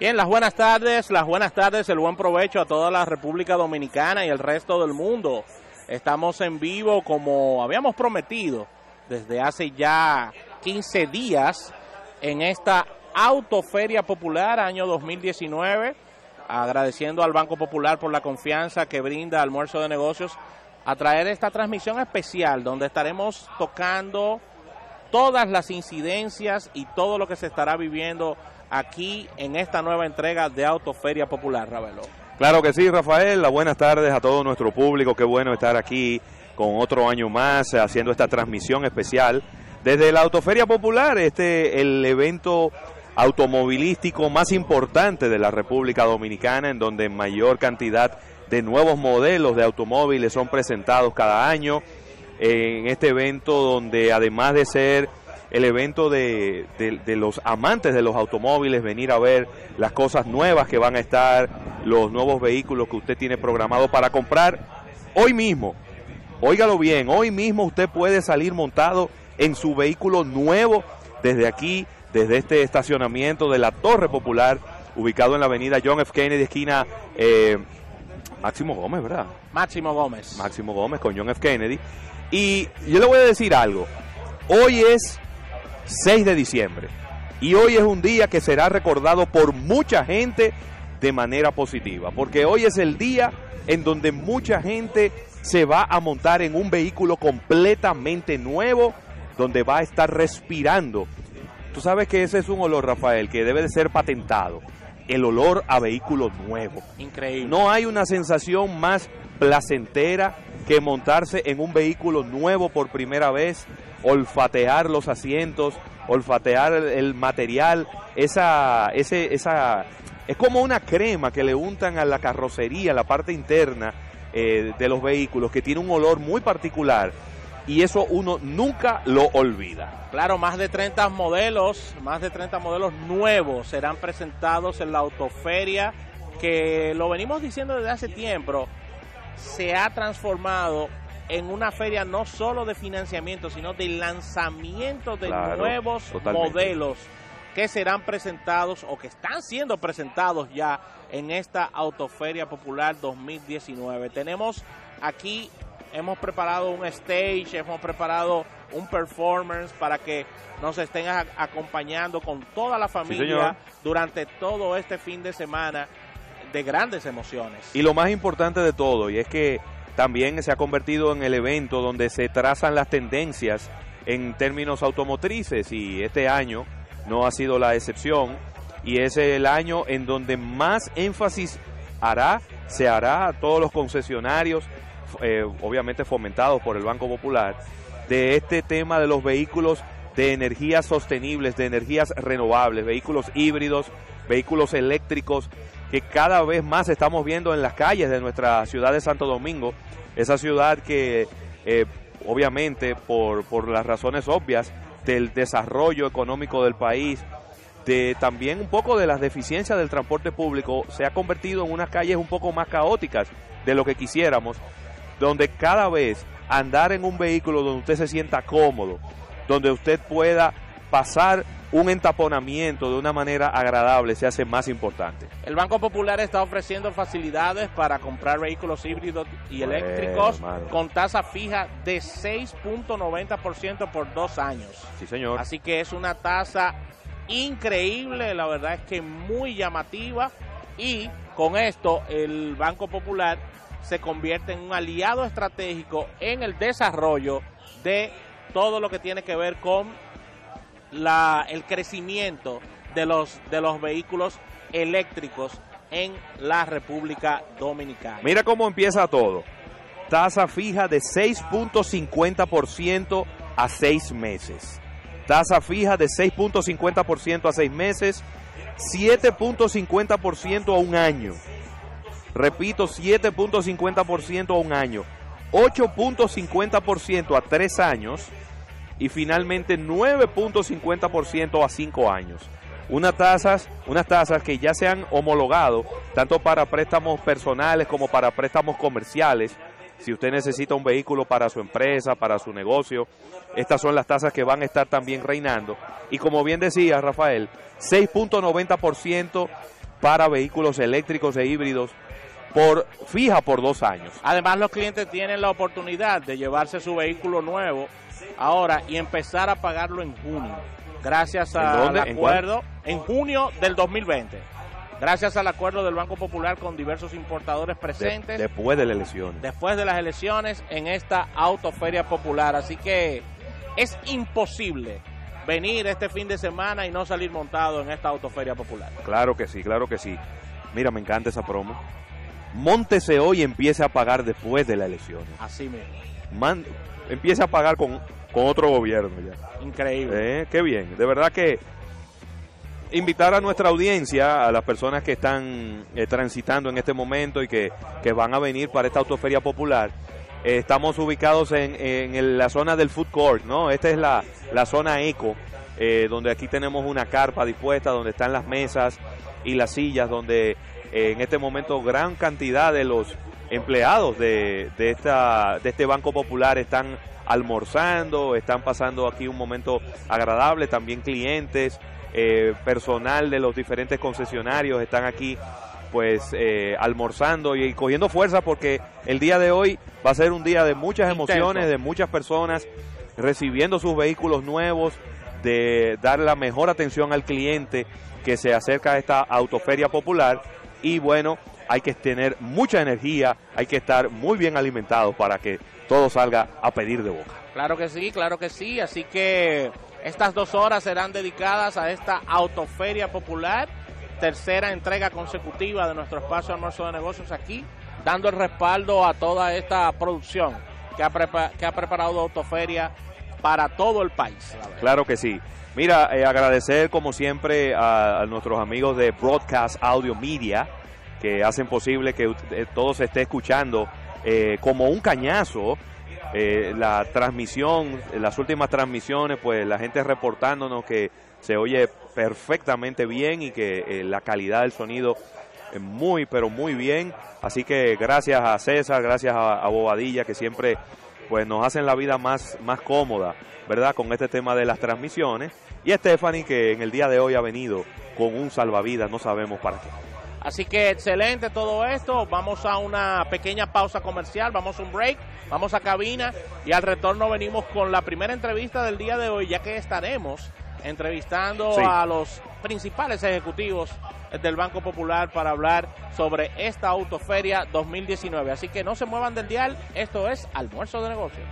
Bien, las buenas tardes, las buenas tardes, el buen provecho a toda la República Dominicana y el resto del mundo. Estamos en vivo como habíamos prometido desde hace ya 15 días en esta Autoferia Popular año 2019, agradeciendo al Banco Popular por la confianza que brinda Almuerzo de Negocios a traer esta transmisión especial donde estaremos tocando todas las incidencias y todo lo que se estará viviendo aquí en esta nueva entrega de Autoferia Popular, Ravelo. Claro que sí, Rafael. Buenas tardes a todo nuestro público. Qué bueno estar aquí con otro año más haciendo esta transmisión especial desde la Autoferia Popular, este el evento automovilístico más importante de la República Dominicana, en donde mayor cantidad de nuevos modelos de automóviles son presentados cada año. En este evento donde además de ser el evento de, los amantes de los automóviles, venir a ver las cosas nuevas que van a estar, los nuevos vehículos que usted tiene programado para comprar hoy mismo. Óigalo bien, hoy mismo usted puede salir montado en su vehículo nuevo desde aquí, desde este estacionamiento de la Torre Popular, ubicado en la avenida John F. Kennedy, esquina eh, Máximo Gómez, ¿verdad? Máximo Gómez. Máximo Gómez con John F. Kennedy. Y yo le voy a decir algo. Hoy es 6 de diciembre. Y hoy es un día que será recordado por mucha gente de manera positiva, porque hoy es el día en donde mucha gente se va a montar en un vehículo completamente nuevo, donde va a estar respirando. Tú sabes que ese es un olor, Rafael, que debe de ser patentado. El olor a vehículo nuevo. Increíble. No hay una sensación más placentera que montarse en un vehículo nuevo por primera vez olfatear los asientos, olfatear el, material, esa, ese, esa, es como una crema que le untan a la carrocería, la parte interna eh, de los vehículos, que tiene un olor muy particular y eso uno nunca lo olvida. Claro, más de 30 modelos, más de 30 modelos nuevos serán presentados en la autoferia que lo venimos diciendo desde hace tiempo, se ha transformado en una feria no solo de financiamiento, sino de lanzamiento de nuevos modelos que serán presentados o que están siendo presentados ya en esta Autoferia Popular 2019. Tenemos aquí, hemos preparado un stage, hemos preparado un performance para que nos estén acompañando con toda la familia durante todo este fin de semana de grandes emociones. Y lo más importante de todo, y es que también se ha convertido en el evento donde se trazan las tendencias en términos automotrices y este año no ha sido la excepción y es el año en donde más énfasis hará, se hará a todos los concesionarios, eh, obviamente fomentados por el Banco Popular, de este tema de los vehículos de energías sostenibles, de energías renovables, vehículos híbridos, vehículos eléctricos, que cada vez más estamos viendo en las calles de nuestra ciudad de Santo Domingo, esa ciudad que eh, obviamente por, por las razones obvias del desarrollo económico del país, de también un poco de las deficiencias del transporte público, se ha convertido en unas calles un poco más caóticas de lo que quisiéramos, donde cada vez andar en un vehículo donde usted se sienta cómodo, donde usted pueda pasar un entaponamiento de una manera agradable se hace más importante. El Banco Popular está ofreciendo facilidades para comprar vehículos híbridos y eléctricos con tasa fija de 6.90% por dos años. Sí, señor. Así que es una tasa increíble, la verdad es que muy llamativa y con esto el Banco Popular se convierte en un aliado estratégico en el desarrollo de todo lo que tiene que ver con la, el crecimiento de los, de los vehículos eléctricos en la República Dominicana. Mira cómo empieza todo. Tasa fija de 6.50% a 6 meses. Tasa fija de 6.50% a 6 meses, 7.50% a un año. Repito, 7.50% a un año, 8.50% a 3 años y finalmente 9.50% a 5 años. Unas tasas, unas tasas que ya se han homologado tanto para préstamos personales como para préstamos comerciales. Si usted necesita un vehículo para su empresa, para su negocio, estas son las tasas que van a estar también reinando. Y como bien decía Rafael, 6.90% para vehículos eléctricos e híbridos por fija por dos años. Además, los clientes tienen la oportunidad de llevarse su vehículo nuevo ahora y empezar a pagarlo en junio, gracias al acuerdo en junio del 2020. Gracias al acuerdo del Banco Popular con diversos importadores presentes. después de las elecciones. Después de las elecciones en esta autoferia popular. Así que es imposible venir este fin de semana y no salir montado en esta autoferia popular. Claro que sí, claro que sí. Mira, me encanta esa promo. Móntese hoy y empiece a pagar después de las elecciones. Así mismo. Man, empiece a pagar con, con otro gobierno ya. Increíble. Eh, qué bien. De verdad que invitar a nuestra audiencia, a las personas que están eh, transitando en este momento y que, van a venir para esta autoferia popular. Eh, estamos ubicados en, en, la zona del food court, ¿no? Esta es la, la zona eco, donde aquí tenemos una carpa dispuesta, donde están las mesas y las sillas, donde en este momento gran cantidad de los empleados de, de, esta, de este Banco Popular están almorzando, están pasando aquí un momento agradable, también clientes, eh, personal de los diferentes concesionarios están aquí pues eh, almorzando y, cogiendo fuerza porque el día de hoy va a ser un día de muchas emociones, de muchas personas recibiendo sus vehículos nuevos, de dar la mejor atención al cliente que se acerca a esta autoferia popular y bueno, hay que tener mucha energía, hay que estar muy bien alimentados para que todo salga a pedir de boca. Claro que sí, claro que sí, así que estas dos horas serán dedicadas a esta autoferia popular, tercera entrega consecutiva de nuestro espacio almuerzo de negocios aquí, dando el respaldo a toda esta producción que ha, que ha preparado Autoferia para todo el país. Claro que sí. Mira, eh, agradecer como siempre a, nuestros amigos de Broadcast Audio Media que hacen posible que eh, todo se esté escuchando eh, como un cañazo. la transmisión, las últimas transmisiones, pues la gente reportándonos que se oye perfectamente bien y que la calidad del sonido es muy, pero muy bien. Así que gracias a César, gracias a Bobadilla que siempre pues nos hacen la vida más, más cómoda, ¿verdad? Con este tema de las transmisiones. Y Stephanie que en el día de hoy ha venido con un salvavidas, no sabemos para qué. Así que excelente todo esto. Vamos a una pequeña pausa comercial, vamos a un break, vamos a cabina y al retorno venimos con la primera entrevista del día de hoy, ya que estaremos entrevistando a los principales ejecutivos del Banco Popular para hablar sobre esta autoferia 2019. Así que no se muevan del dial, esto es almuerzo de negocios.